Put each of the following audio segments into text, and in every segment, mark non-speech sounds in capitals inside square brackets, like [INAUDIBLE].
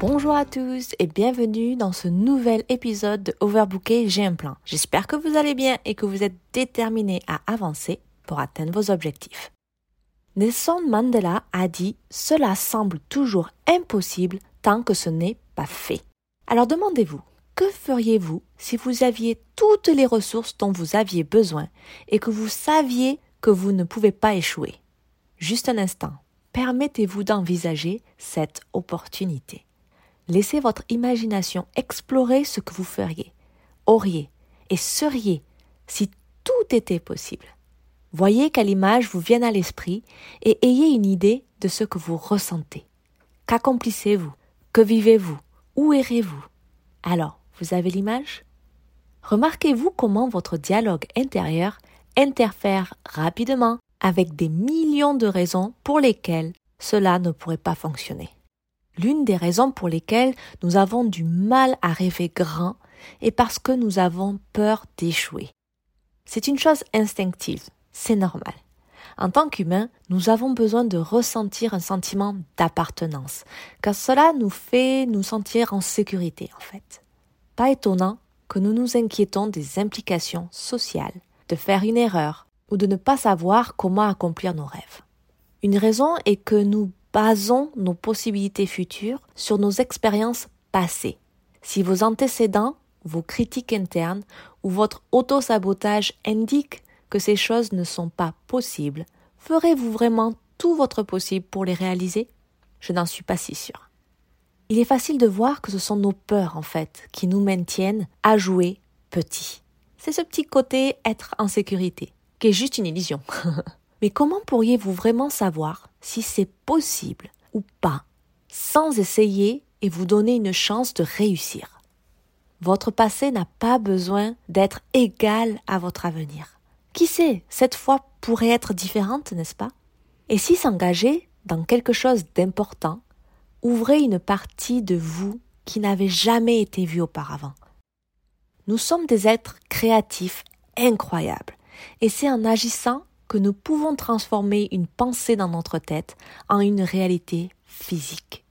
Bonjour à tous et bienvenue dans ce nouvel épisode de Overbooké J'ai un plan. J'espère que vous allez bien et que vous êtes déterminés à avancer pour atteindre vos objectifs. Nelson Mandela a dit Cela semble toujours impossible tant que ce n'est pas fait. Alors demandez-vous, que feriez-vous si vous aviez toutes les ressources dont vous aviez besoin et que vous saviez que vous ne pouvez pas échouer? Juste un instant, permettez-vous d'envisager cette opportunité. Laissez votre imagination explorer ce que vous feriez, auriez et seriez si tout était possible. Voyez quelle image vous vienne à l'esprit et ayez une idée de ce que vous ressentez. Qu'accomplissez-vous? Que vivez-vous? Où irez-vous Alors, vous avez l'image? Remarquez-vous comment votre dialogue intérieur interfère rapidement avec des millions de raisons pour lesquelles cela ne pourrait pas fonctionner. L'une des raisons pour lesquelles nous avons du mal à rêver grand est parce que nous avons peur d'échouer. C'est une chose instinctive, c'est normal. En tant qu'humains, nous avons besoin de ressentir un sentiment d'appartenance, car cela nous fait nous sentir en sécurité en fait. Pas étonnant que nous nous inquiétons des implications sociales, de faire une erreur ou de ne pas savoir comment accomplir nos rêves. Une raison est que nous basons nos possibilités futures sur nos expériences passées. Si vos antécédents, vos critiques internes ou votre auto-sabotage indiquent que ces choses ne sont pas possibles, ferez-vous vraiment tout votre possible pour les réaliser? Je n'en suis pas si sûre. Il est facile de voir que ce sont nos peurs, en fait, qui nous maintiennent à jouer petit. C'est ce petit côté être en sécurité, qui est juste une illusion. [LAUGHS] Mais comment pourriez-vous vraiment savoir si c'est possible ou pas sans essayer et vous donner une chance de réussir Votre passé n'a pas besoin d'être égal à votre avenir. Qui sait, cette fois pourrait être différente, n'est-ce pas? Et si s'engager dans quelque chose d'important ouvrez une partie de vous qui n'avait jamais été vue auparavant. Nous sommes des êtres créatifs incroyables, et c'est en agissant que nous pouvons transformer une pensée dans notre tête en une réalité physique.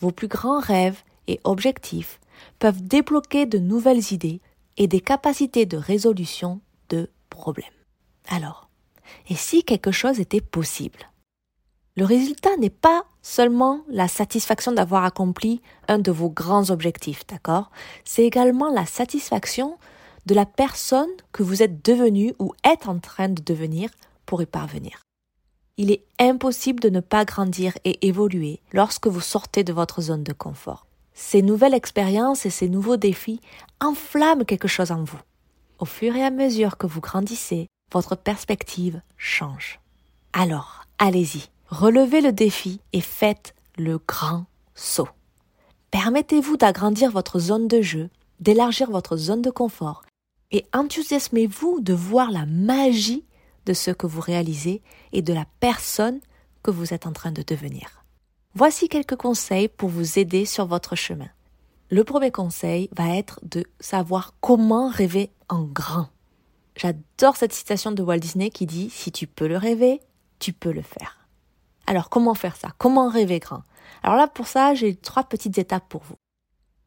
Vos plus grands rêves et objectifs peuvent débloquer de nouvelles idées et des capacités de résolution de problèmes. Alors, et si quelque chose était possible? Le résultat n'est pas seulement la satisfaction d'avoir accompli un de vos grands objectifs, d'accord? C'est également la satisfaction de la personne que vous êtes devenu ou êtes en train de devenir pour y parvenir. Il est impossible de ne pas grandir et évoluer lorsque vous sortez de votre zone de confort. Ces nouvelles expériences et ces nouveaux défis enflamment quelque chose en vous. Au fur et à mesure que vous grandissez, votre perspective change. Alors, allez-y, relevez le défi et faites le grand saut. Permettez-vous d'agrandir votre zone de jeu, d'élargir votre zone de confort et enthousiasmez-vous de voir la magie de ce que vous réalisez et de la personne que vous êtes en train de devenir. Voici quelques conseils pour vous aider sur votre chemin. Le premier conseil va être de savoir comment rêver en grand. J'adore cette citation de Walt Disney qui dit Si tu peux le rêver, tu peux le faire. Alors comment faire ça? Comment rêver grand? Alors là, pour ça, j'ai trois petites étapes pour vous.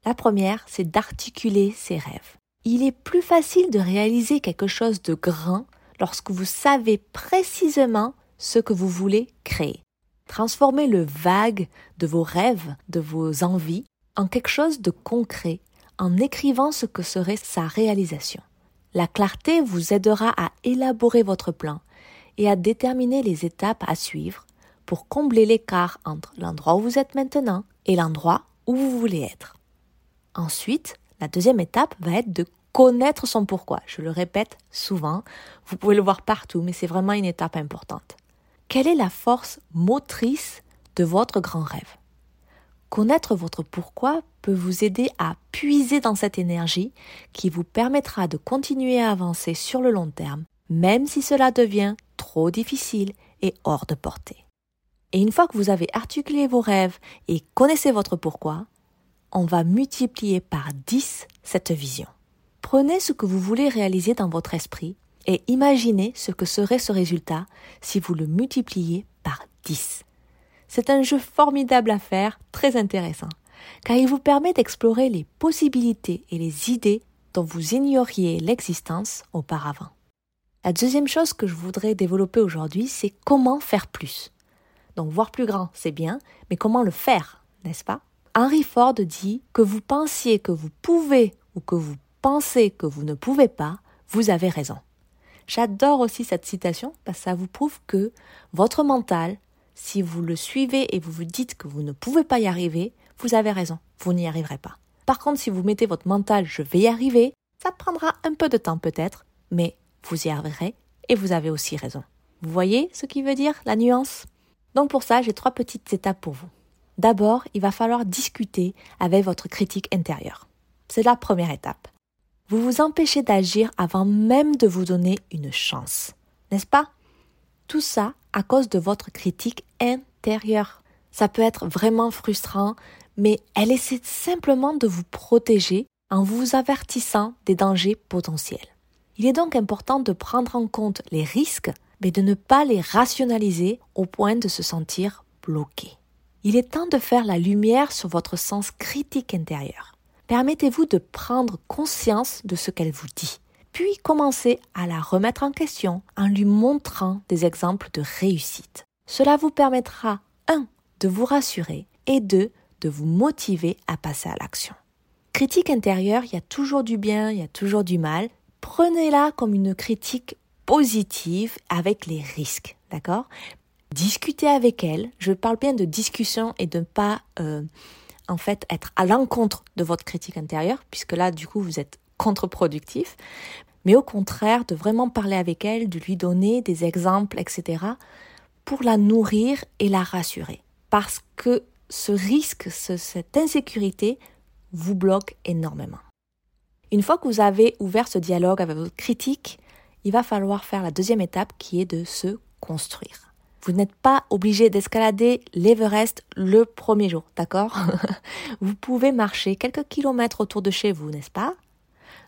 La première, c'est d'articuler ses rêves. Il est plus facile de réaliser quelque chose de grand lorsque vous savez précisément ce que vous voulez créer. Transformez le vague de vos rêves, de vos envies, en quelque chose de concret en écrivant ce que serait sa réalisation. La clarté vous aidera à élaborer votre plan et à déterminer les étapes à suivre pour combler l'écart entre l'endroit où vous êtes maintenant et l'endroit où vous voulez être. Ensuite, la deuxième étape va être de connaître son pourquoi. Je le répète souvent, vous pouvez le voir partout, mais c'est vraiment une étape importante. Quelle est la force motrice de votre grand rêve? Connaître votre pourquoi peut vous aider à puiser dans cette énergie qui vous permettra de continuer à avancer sur le long terme, même si cela devient trop difficile et hors de portée. Et une fois que vous avez articulé vos rêves et connaissez votre pourquoi, on va multiplier par 10 cette vision. Prenez ce que vous voulez réaliser dans votre esprit et imaginez ce que serait ce résultat si vous le multipliez par 10. C'est un jeu formidable à faire, très intéressant, car il vous permet d'explorer les possibilités et les idées dont vous ignoriez l'existence auparavant. La deuxième chose que je voudrais développer aujourd'hui, c'est comment faire plus. Donc voir plus grand, c'est bien, mais comment le faire, n'est-ce pas? Henry Ford dit que vous pensiez que vous pouvez ou que vous pensez que vous ne pouvez pas, vous avez raison. J'adore aussi cette citation parce que ça vous prouve que votre mental, si vous le suivez et vous vous dites que vous ne pouvez pas y arriver, vous avez raison, vous n'y arriverez pas. Par contre, si vous mettez votre mental je vais y arriver, ça prendra un peu de temps peut-être, mais vous y arriverez et vous avez aussi raison. Vous voyez ce qui veut dire la nuance? Donc pour ça, j'ai trois petites étapes pour vous. D'abord, il va falloir discuter avec votre critique intérieure. C'est la première étape. Vous vous empêchez d'agir avant même de vous donner une chance. N'est-ce pas? Tout ça à cause de votre critique intérieure. Ça peut être vraiment frustrant, mais elle essaie simplement de vous protéger en vous avertissant des dangers potentiels. Il est donc important de prendre en compte les risques, mais de ne pas les rationaliser au point de se sentir bloqué. Il est temps de faire la lumière sur votre sens critique intérieur. Permettez-vous de prendre conscience de ce qu'elle vous dit puis commencez à la remettre en question en lui montrant des exemples de réussite. Cela vous permettra 1. de vous rassurer et 2. de vous motiver à passer à l'action. Critique intérieure, il y a toujours du bien, il y a toujours du mal. Prenez-la comme une critique positive avec les risques, d'accord? Discutez avec elle. Je parle bien de discussion et de pas euh, en fait être à l'encontre de votre critique intérieure, puisque là du coup vous êtes contre-productif, mais au contraire de vraiment parler avec elle, de lui donner des exemples, etc., pour la nourrir et la rassurer. Parce que ce risque, cette insécurité vous bloque énormément. Une fois que vous avez ouvert ce dialogue avec votre critique, il va falloir faire la deuxième étape qui est de se construire. Vous n'êtes pas obligé d'escalader l'Everest le premier jour, d'accord? [LAUGHS] Vous pouvez marcher quelques kilomètres autour de chez vous, n'est-ce pas?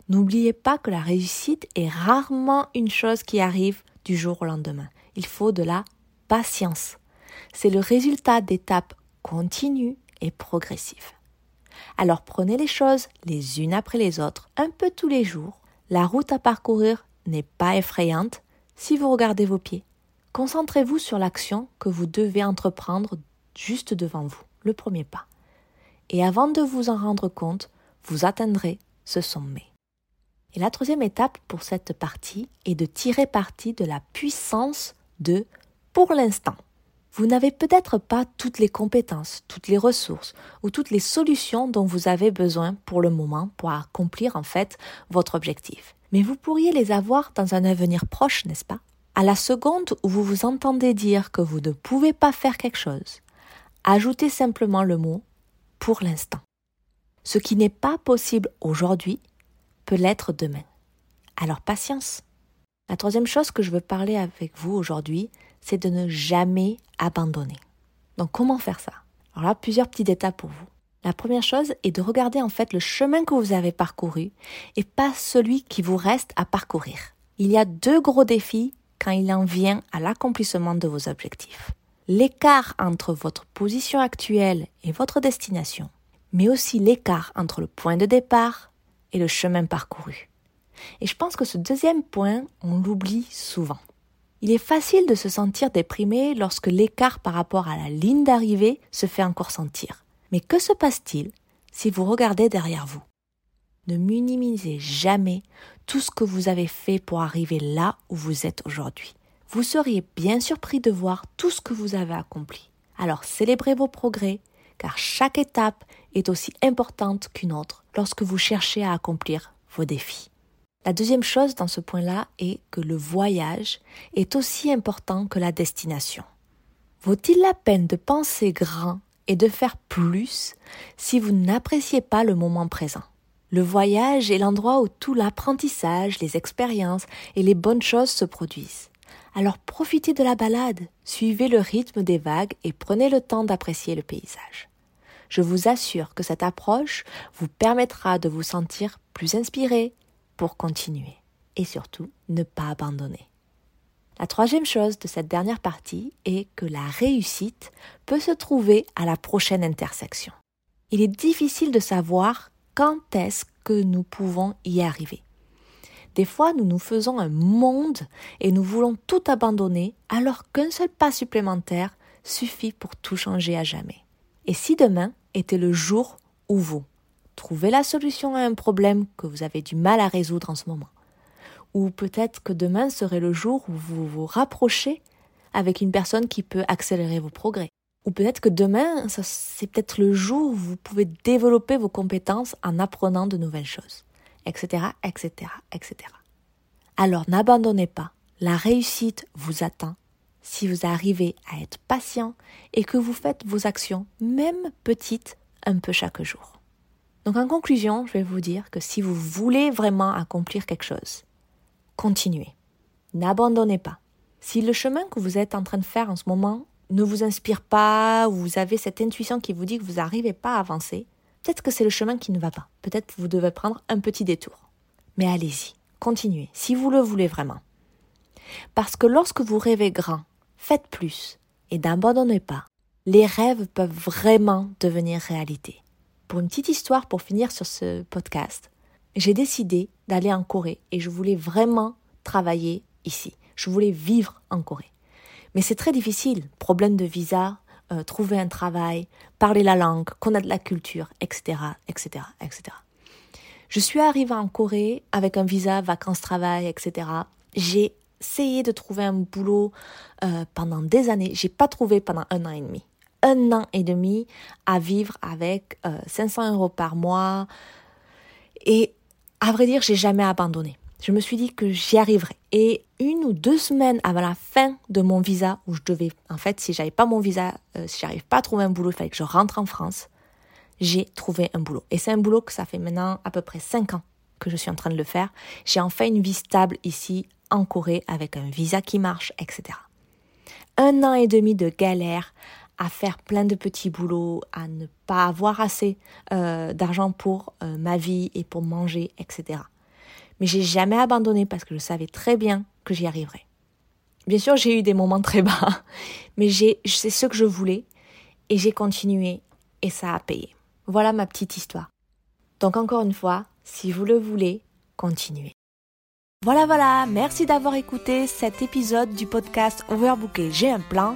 N'oubliez pas que la réussite est rarement une chose qui arrive du jour au lendemain. Il faut de la patience. C'est le résultat d'étapes continues et progressives. Alors prenez les choses les unes après les autres, un peu tous les jours. La route à parcourir n'est pas effrayante si vous regardez vos pieds. Concentrez-vous sur l'action que vous devez entreprendre juste devant vous, le premier pas. Et avant de vous en rendre compte, vous atteindrez ce sommet. Et la troisième étape pour cette partie est de tirer parti de la puissance de pour l'instant. Vous n'avez peut-être pas toutes les compétences, toutes les ressources ou toutes les solutions dont vous avez besoin pour le moment pour accomplir en fait votre objectif. Mais vous pourriez les avoir dans un avenir proche, n'est-ce pas? À la seconde où vous vous entendez dire que vous ne pouvez pas faire quelque chose, ajoutez simplement le mot pour l'instant. Ce qui n'est pas possible aujourd'hui peut l'être demain. Alors patience. La troisième chose que je veux parler avec vous aujourd'hui, c'est de ne jamais abandonner. Donc comment faire ça? Alors là, plusieurs petites étapes pour vous. La première chose est de regarder en fait le chemin que vous avez parcouru et pas celui qui vous reste à parcourir. Il y a deux gros défis quand il en vient à l'accomplissement de vos objectifs. L'écart entre votre position actuelle et votre destination, mais aussi l'écart entre le point de départ et le chemin parcouru. Et je pense que ce deuxième point, on l'oublie souvent. Il est facile de se sentir déprimé lorsque l'écart par rapport à la ligne d'arrivée se fait encore sentir. Mais que se passe-t-il si vous regardez derrière vous? Ne minimisez jamais tout ce que vous avez fait pour arriver là où vous êtes aujourd'hui. Vous seriez bien surpris de voir tout ce que vous avez accompli. Alors célébrez vos progrès, car chaque étape est aussi importante qu'une autre lorsque vous cherchez à accomplir vos défis. La deuxième chose dans ce point-là est que le voyage est aussi important que la destination. Vaut-il la peine de penser grand et de faire plus si vous n'appréciez pas le moment présent? Le voyage est l'endroit où tout l'apprentissage, les expériences et les bonnes choses se produisent. Alors profitez de la balade, suivez le rythme des vagues et prenez le temps d'apprécier le paysage. Je vous assure que cette approche vous permettra de vous sentir plus inspiré pour continuer et surtout ne pas abandonner. La troisième chose de cette dernière partie est que la réussite peut se trouver à la prochaine intersection. Il est difficile de savoir quand est-ce que nous pouvons y arriver? Des fois, nous nous faisons un monde et nous voulons tout abandonner alors qu'un seul pas supplémentaire suffit pour tout changer à jamais. Et si demain était le jour où vous trouvez la solution à un problème que vous avez du mal à résoudre en ce moment, ou peut-être que demain serait le jour où vous vous rapprochez avec une personne qui peut accélérer vos progrès? Ou peut-être que demain, c'est peut-être le jour où vous pouvez développer vos compétences en apprenant de nouvelles choses, etc., etc., etc. Alors n'abandonnez pas. La réussite vous attend si vous arrivez à être patient et que vous faites vos actions, même petites, un peu chaque jour. Donc en conclusion, je vais vous dire que si vous voulez vraiment accomplir quelque chose, continuez. N'abandonnez pas. Si le chemin que vous êtes en train de faire en ce moment ne vous inspire pas, ou vous avez cette intuition qui vous dit que vous n'arrivez pas à avancer, peut-être que c'est le chemin qui ne va pas. Peut-être que vous devez prendre un petit détour. Mais allez-y, continuez, si vous le voulez vraiment. Parce que lorsque vous rêvez grand, faites plus et n'abandonnez pas. Les rêves peuvent vraiment devenir réalité. Pour une petite histoire, pour finir sur ce podcast, j'ai décidé d'aller en Corée et je voulais vraiment travailler ici. Je voulais vivre en Corée. Mais c'est très difficile. Problème de visa, euh, trouver un travail, parler la langue, connaître la culture, etc., etc., etc. Je suis arrivée en Corée avec un visa vacances-travail, etc. J'ai essayé de trouver un boulot euh, pendant des années. J'ai pas trouvé pendant un an et demi. Un an et demi à vivre avec 500 euh, euros par mois. Et à vrai dire, j'ai jamais abandonné. Je me suis dit que j'y arriverais. Et une ou deux semaines avant la fin de mon visa, où je devais, en fait, si j'avais pas mon visa, euh, si j'arrive pas à trouver un boulot, il fallait que je rentre en France, j'ai trouvé un boulot. Et c'est un boulot que ça fait maintenant à peu près cinq ans que je suis en train de le faire. J'ai enfin une vie stable ici en Corée avec un visa qui marche, etc. Un an et demi de galère à faire plein de petits boulots, à ne pas avoir assez euh, d'argent pour euh, ma vie et pour manger, etc. Mais j'ai jamais abandonné parce que je savais très bien que j'y arriverais. Bien sûr, j'ai eu des moments très bas, [LAUGHS] mais c'est ce que je voulais et j'ai continué et ça a payé. Voilà ma petite histoire. Donc encore une fois, si vous le voulez, continuez. Voilà, voilà, merci d'avoir écouté cet épisode du podcast Overbooké. J'ai un plan.